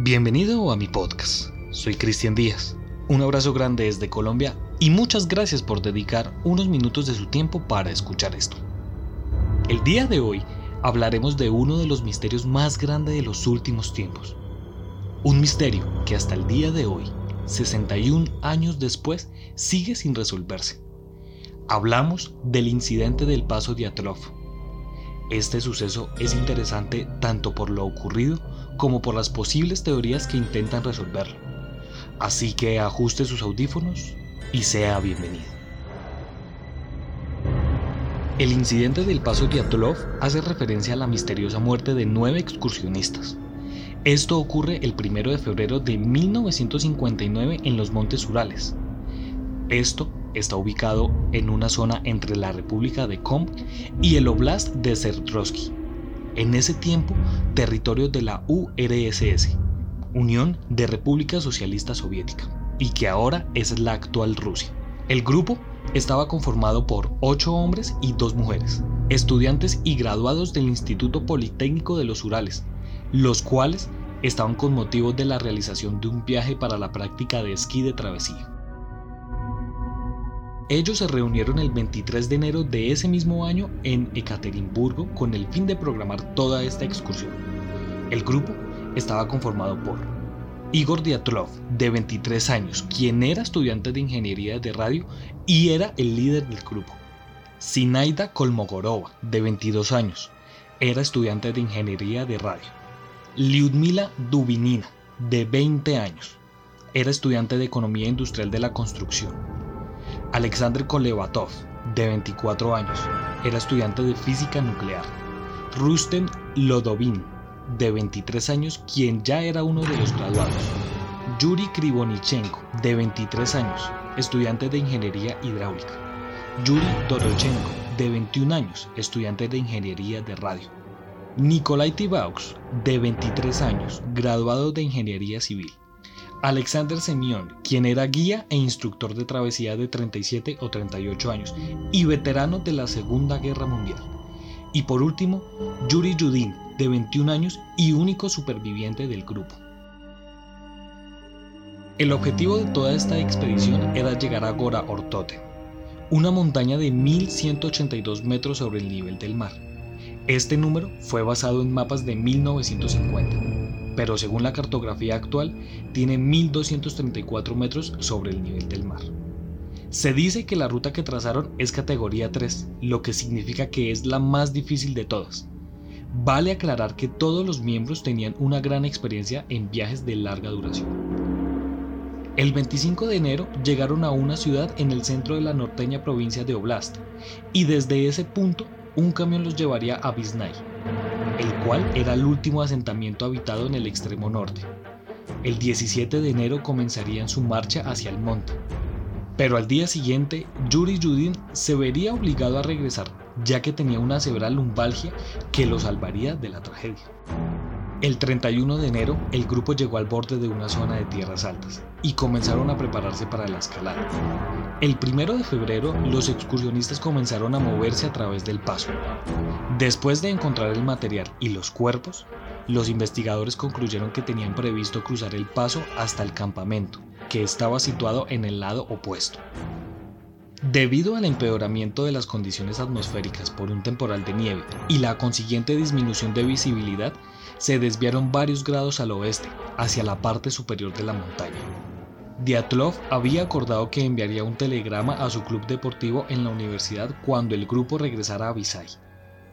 Bienvenido a mi podcast. Soy Cristian Díaz. Un abrazo grande desde Colombia y muchas gracias por dedicar unos minutos de su tiempo para escuchar esto. El día de hoy hablaremos de uno de los misterios más grandes de los últimos tiempos. Un misterio que hasta el día de hoy, 61 años después, sigue sin resolverse. Hablamos del incidente del paso de. Este suceso es interesante tanto por lo ocurrido como por las posibles teorías que intentan resolverlo. Así que ajuste sus audífonos y sea bienvenido. El incidente del paso Diatlov hace referencia a la misteriosa muerte de nueve excursionistas. Esto ocurre el 1 de febrero de 1959 en los Montes Urales. Esto está ubicado en una zona entre la República de Kom y el Oblast de Sverdlovsk, en ese tiempo territorio de la URSS, Unión de República Socialista Soviética, y que ahora es la actual Rusia. El grupo estaba conformado por ocho hombres y dos mujeres, estudiantes y graduados del Instituto Politécnico de los Urales, los cuales estaban con motivo de la realización de un viaje para la práctica de esquí de travesía. Ellos se reunieron el 23 de enero de ese mismo año en Ekaterimburgo con el fin de programar toda esta excursión. El grupo estaba conformado por Igor Diatlov, de 23 años, quien era estudiante de ingeniería de radio y era el líder del grupo. Sinaida Kolmogorova, de 22 años, era estudiante de ingeniería de radio. Lyudmila Dubinina, de 20 años, era estudiante de economía industrial de la construcción. Alexander Kolevatov, de 24 años, era estudiante de física nuclear. Rustem Lodovin, de 23 años, quien ya era uno de los graduados. Yuri Krivonichenko, de 23 años, estudiante de ingeniería hidráulica. Yuri Dorochenko, de 21 años, estudiante de ingeniería de radio. Nikolai Tibaux, de 23 años, graduado de ingeniería civil. Alexander Semyon, quien era guía e instructor de travesía de 37 o 38 años y veterano de la Segunda Guerra Mundial. Y por último, Yuri Yudin, de 21 años y único superviviente del grupo. El objetivo de toda esta expedición era llegar a Gora Ortote, una montaña de 1182 metros sobre el nivel del mar. Este número fue basado en mapas de 1950 pero según la cartografía actual tiene 1234 metros sobre el nivel del mar. Se dice que la ruta que trazaron es categoría 3, lo que significa que es la más difícil de todas. Vale aclarar que todos los miembros tenían una gran experiencia en viajes de larga duración. El 25 de enero llegaron a una ciudad en el centro de la norteña provincia de Oblast y desde ese punto un camión los llevaría a Visnay, el cual era el último asentamiento habitado en el extremo norte. El 17 de enero comenzarían su marcha hacia el monte. Pero al día siguiente, Yuri Yudin se vería obligado a regresar, ya que tenía una severa lumbalgia que lo salvaría de la tragedia. El 31 de enero, el grupo llegó al borde de una zona de tierras altas y comenzaron a prepararse para la escalada. El 1 de febrero, los excursionistas comenzaron a moverse a través del paso. Después de encontrar el material y los cuerpos, los investigadores concluyeron que tenían previsto cruzar el paso hasta el campamento, que estaba situado en el lado opuesto. Debido al empeoramiento de las condiciones atmosféricas por un temporal de nieve y la consiguiente disminución de visibilidad, se desviaron varios grados al oeste, hacia la parte superior de la montaña. Diatlov había acordado que enviaría un telegrama a su club deportivo en la universidad cuando el grupo regresara a Visay.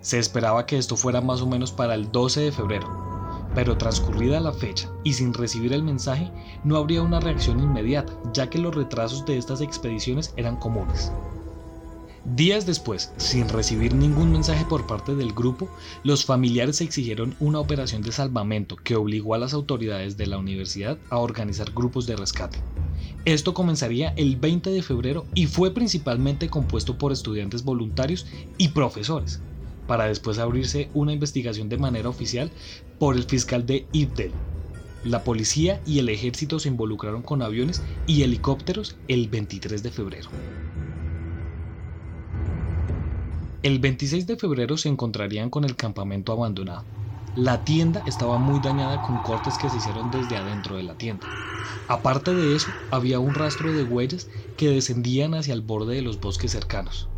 Se esperaba que esto fuera más o menos para el 12 de febrero, pero transcurrida la fecha y sin recibir el mensaje, no habría una reacción inmediata, ya que los retrasos de estas expediciones eran comunes. Días después, sin recibir ningún mensaje por parte del grupo, los familiares exigieron una operación de salvamento que obligó a las autoridades de la universidad a organizar grupos de rescate. Esto comenzaría el 20 de febrero y fue principalmente compuesto por estudiantes voluntarios y profesores, para después abrirse una investigación de manera oficial por el fiscal de Ibdel. La policía y el ejército se involucraron con aviones y helicópteros el 23 de febrero. El 26 de febrero se encontrarían con el campamento abandonado. La tienda estaba muy dañada con cortes que se hicieron desde adentro de la tienda. Aparte de eso, había un rastro de huellas que descendían hacia el borde de los bosques cercanos.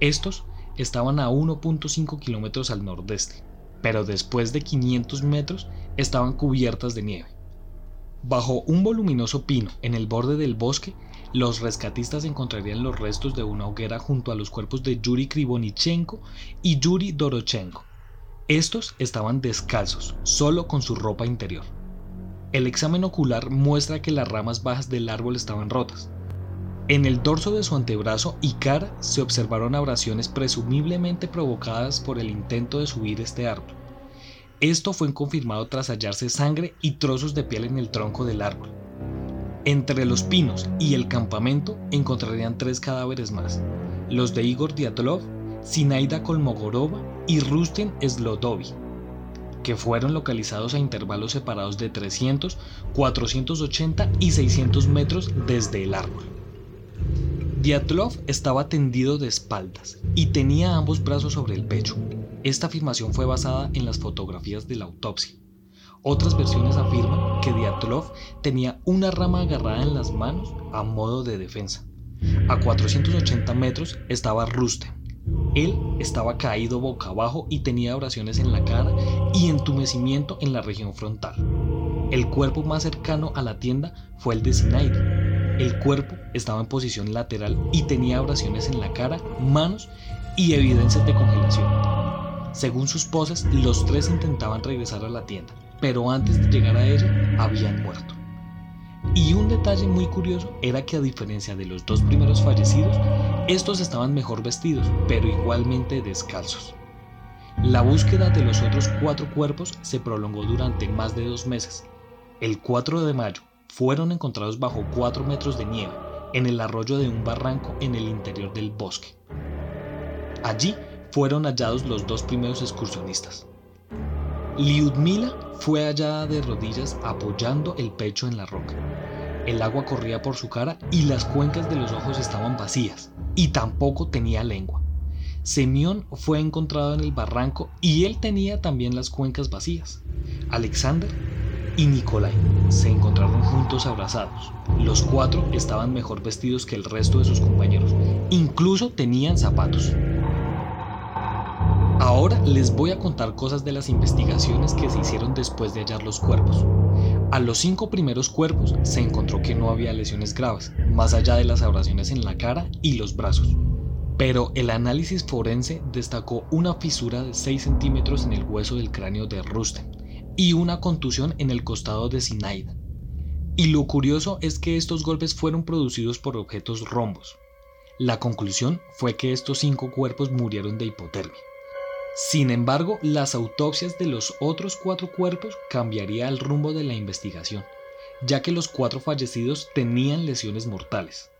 Estos estaban a 1.5 kilómetros al nordeste, pero después de 500 metros estaban cubiertas de nieve. Bajo un voluminoso pino en el borde del bosque, los rescatistas encontrarían los restos de una hoguera junto a los cuerpos de Yuri Krivonichenko y Yuri Dorochenko. Estos estaban descalzos, solo con su ropa interior. El examen ocular muestra que las ramas bajas del árbol estaban rotas. En el dorso de su antebrazo y cara se observaron abrasiones presumiblemente provocadas por el intento de subir este árbol. Esto fue confirmado tras hallarse sangre y trozos de piel en el tronco del árbol. Entre los pinos y el campamento encontrarían tres cadáveres más, los de Igor Diatlov, Sinaida Kolmogorova y Rustin Slodovi que fueron localizados a intervalos separados de 300, 480 y 600 metros desde el árbol. Diatlov estaba tendido de espaldas y tenía ambos brazos sobre el pecho. Esta afirmación fue basada en las fotografías de la autopsia. Otras versiones afirman que Diatlov tenía una rama agarrada en las manos a modo de defensa. A 480 metros estaba Rustem, él estaba caído boca abajo y tenía abrasiones en la cara y entumecimiento en la región frontal. El cuerpo más cercano a la tienda fue el de Sinaida. El cuerpo estaba en posición lateral y tenía abrasiones en la cara, manos y evidencias de congelación. Según sus poses, los tres intentaban regresar a la tienda, pero antes de llegar a ella habían muerto. Y un detalle muy curioso era que a diferencia de los dos primeros fallecidos, estos estaban mejor vestidos, pero igualmente descalzos. La búsqueda de los otros cuatro cuerpos se prolongó durante más de dos meses. El 4 de mayo fueron encontrados bajo 4 metros de nieve en el arroyo de un barranco en el interior del bosque. Allí fueron hallados los dos primeros excursionistas. Liudmila fue hallada de rodillas apoyando el pecho en la roca. El agua corría por su cara y las cuencas de los ojos estaban vacías, y tampoco tenía lengua. Semyon fue encontrado en el barranco y él tenía también las cuencas vacías. Alexander y Nikolai se encontraron juntos abrazados. Los cuatro estaban mejor vestidos que el resto de sus compañeros. Incluso tenían zapatos. Ahora les voy a contar cosas de las investigaciones que se hicieron después de hallar los cuerpos. A los cinco primeros cuerpos se encontró que no había lesiones graves, más allá de las abrasiones en la cara y los brazos. Pero el análisis forense destacó una fisura de 6 centímetros en el hueso del cráneo de Rustem y una contusión en el costado de Sinaida. Y lo curioso es que estos golpes fueron producidos por objetos rombos. La conclusión fue que estos cinco cuerpos murieron de hipotermia. Sin embargo, las autopsias de los otros cuatro cuerpos cambiaría el rumbo de la investigación, ya que los cuatro fallecidos tenían lesiones mortales.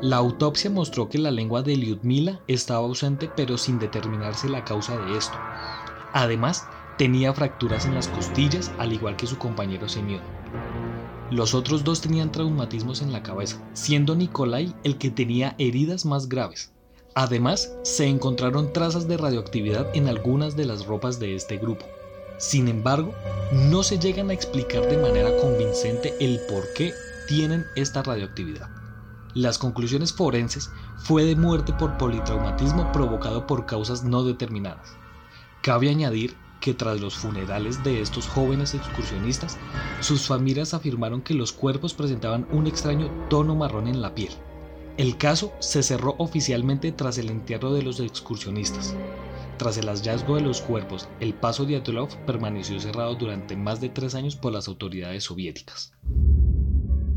La autopsia mostró que la lengua de Lyudmila estaba ausente pero sin determinarse la causa de esto. Además, tenía fracturas en las costillas al igual que su compañero Semyon. Los otros dos tenían traumatismos en la cabeza, siendo Nikolai el que tenía heridas más graves. Además, se encontraron trazas de radioactividad en algunas de las ropas de este grupo. Sin embargo, no se llegan a explicar de manera convincente el por qué tienen esta radioactividad. Las conclusiones forenses fue de muerte por politraumatismo provocado por causas no determinadas. Cabe añadir que tras los funerales de estos jóvenes excursionistas, sus familias afirmaron que los cuerpos presentaban un extraño tono marrón en la piel, el caso se cerró oficialmente tras el entierro de los excursionistas. Tras el hallazgo de los cuerpos, el paso de Atlov permaneció cerrado durante más de tres años por las autoridades soviéticas.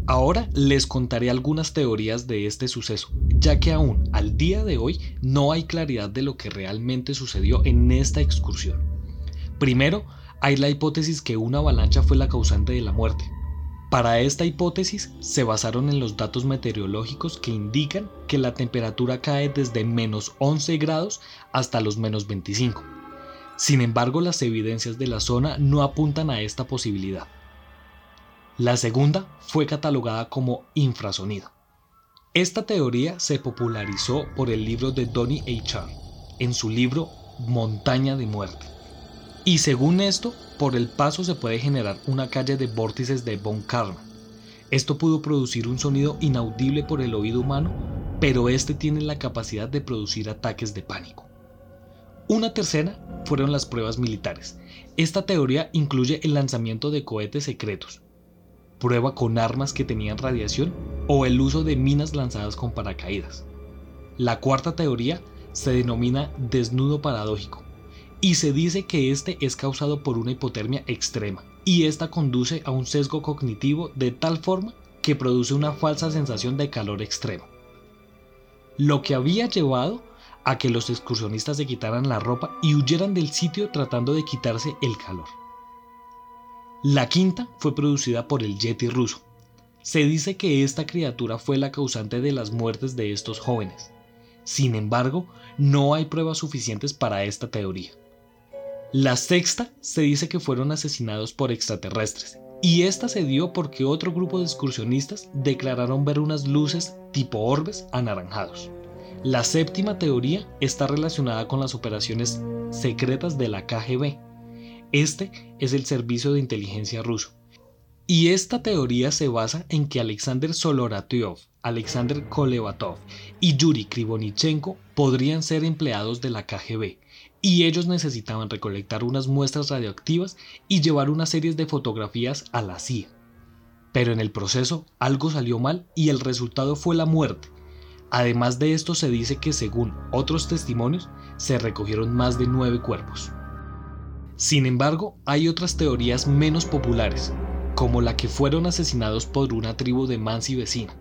Ahora les contaré algunas teorías de este suceso, ya que aún al día de hoy no hay claridad de lo que realmente sucedió en esta excursión. Primero, hay la hipótesis que una avalancha fue la causante de la muerte, para esta hipótesis se basaron en los datos meteorológicos que indican que la temperatura cae desde menos 11 grados hasta los menos 25. Sin embargo, las evidencias de la zona no apuntan a esta posibilidad. La segunda fue catalogada como infrasonido. Esta teoría se popularizó por el libro de Donny H. en su libro Montaña de Muerte Y según esto, por el paso se puede generar una calle de vórtices de von Karman. Esto pudo producir un sonido inaudible por el oído humano, pero este tiene la capacidad de producir ataques de pánico. Una tercera fueron las pruebas militares. Esta teoría incluye el lanzamiento de cohetes secretos, prueba con armas que tenían radiación o el uso de minas lanzadas con paracaídas. La cuarta teoría se denomina desnudo paradójico y se dice que este es causado por una hipotermia extrema y esta conduce a un sesgo cognitivo de tal forma que produce una falsa sensación de calor extremo. Lo que había llevado a que los excursionistas se quitaran la ropa y huyeran del sitio tratando de quitarse el calor. La quinta fue producida por el Yeti ruso. Se dice que esta criatura fue la causante de las muertes de estos jóvenes. Sin embargo, no hay pruebas suficientes para esta teoría. La sexta se dice que fueron asesinados por extraterrestres, y esta se dio porque otro grupo de excursionistas declararon ver unas luces tipo orbes anaranjados. La séptima teoría está relacionada con las operaciones secretas de la KGB. Este es el servicio de inteligencia ruso. Y esta teoría se basa en que Alexander Soloratyov, Alexander Kolevatov y Yuri Krivonichenko podrían ser empleados de la KGB, y ellos necesitaban recolectar unas muestras radioactivas y llevar unas series de fotografías a la CIA. Pero en el proceso algo salió mal y el resultado fue la muerte. Además de esto se dice que según otros testimonios se recogieron más de nueve cuerpos. Sin embargo, hay otras teorías menos populares, como la que fueron asesinados por una tribu de Mansi vecina.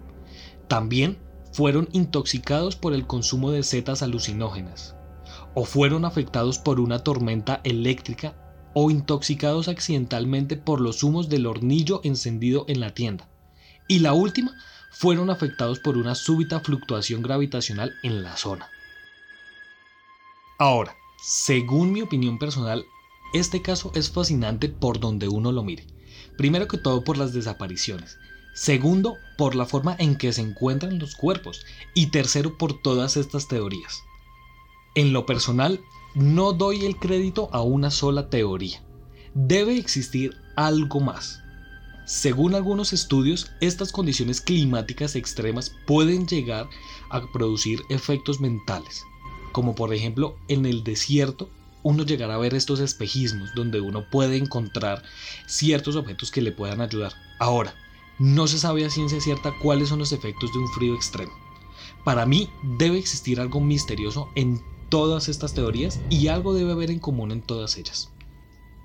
También fueron intoxicados por el consumo de setas alucinógenas, o fueron afectados por una tormenta eléctrica o intoxicados accidentalmente por los humos del hornillo encendido en la tienda. Y la última, fueron afectados por una súbita fluctuación gravitacional en la zona. Ahora, según mi opinión personal, este caso es fascinante por donde uno lo mire. Primero que todo por las desapariciones. Segundo, por la forma en que se encuentran los cuerpos. Y tercero, por todas estas teorías. En lo personal, no doy el crédito a una sola teoría. Debe existir algo más. Según algunos estudios, estas condiciones climáticas extremas pueden llegar a producir efectos mentales, como por ejemplo en el desierto uno llegará a ver estos espejismos donde uno puede encontrar ciertos objetos que le puedan ayudar. Ahora, no se sabe a ciencia cierta cuáles son los efectos de un frío extremo. Para mí debe existir algo misterioso en todas estas teorías y algo debe haber en común en todas ellas.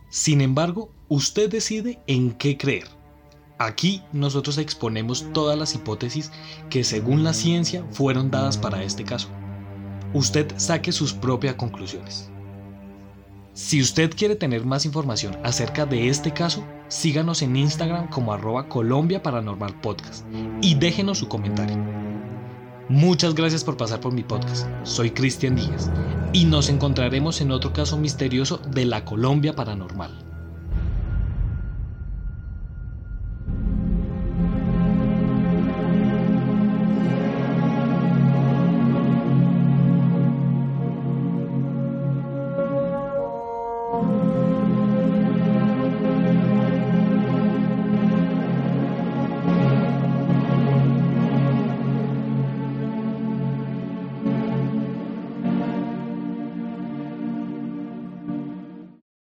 Sin embargo, usted decide en qué creer. Aquí nosotros exponemos todas las hipótesis que según la ciencia fueron dadas para este caso. Usted saque sus propias conclusiones. Si usted quiere tener más información acerca de este caso, síganos en Instagram como arroba Colombia Paranormal Podcast y déjenos su comentario. Muchas gracias por pasar por mi podcast. Soy Cristian Díaz y nos encontraremos en otro caso misterioso de la Colombia Paranormal.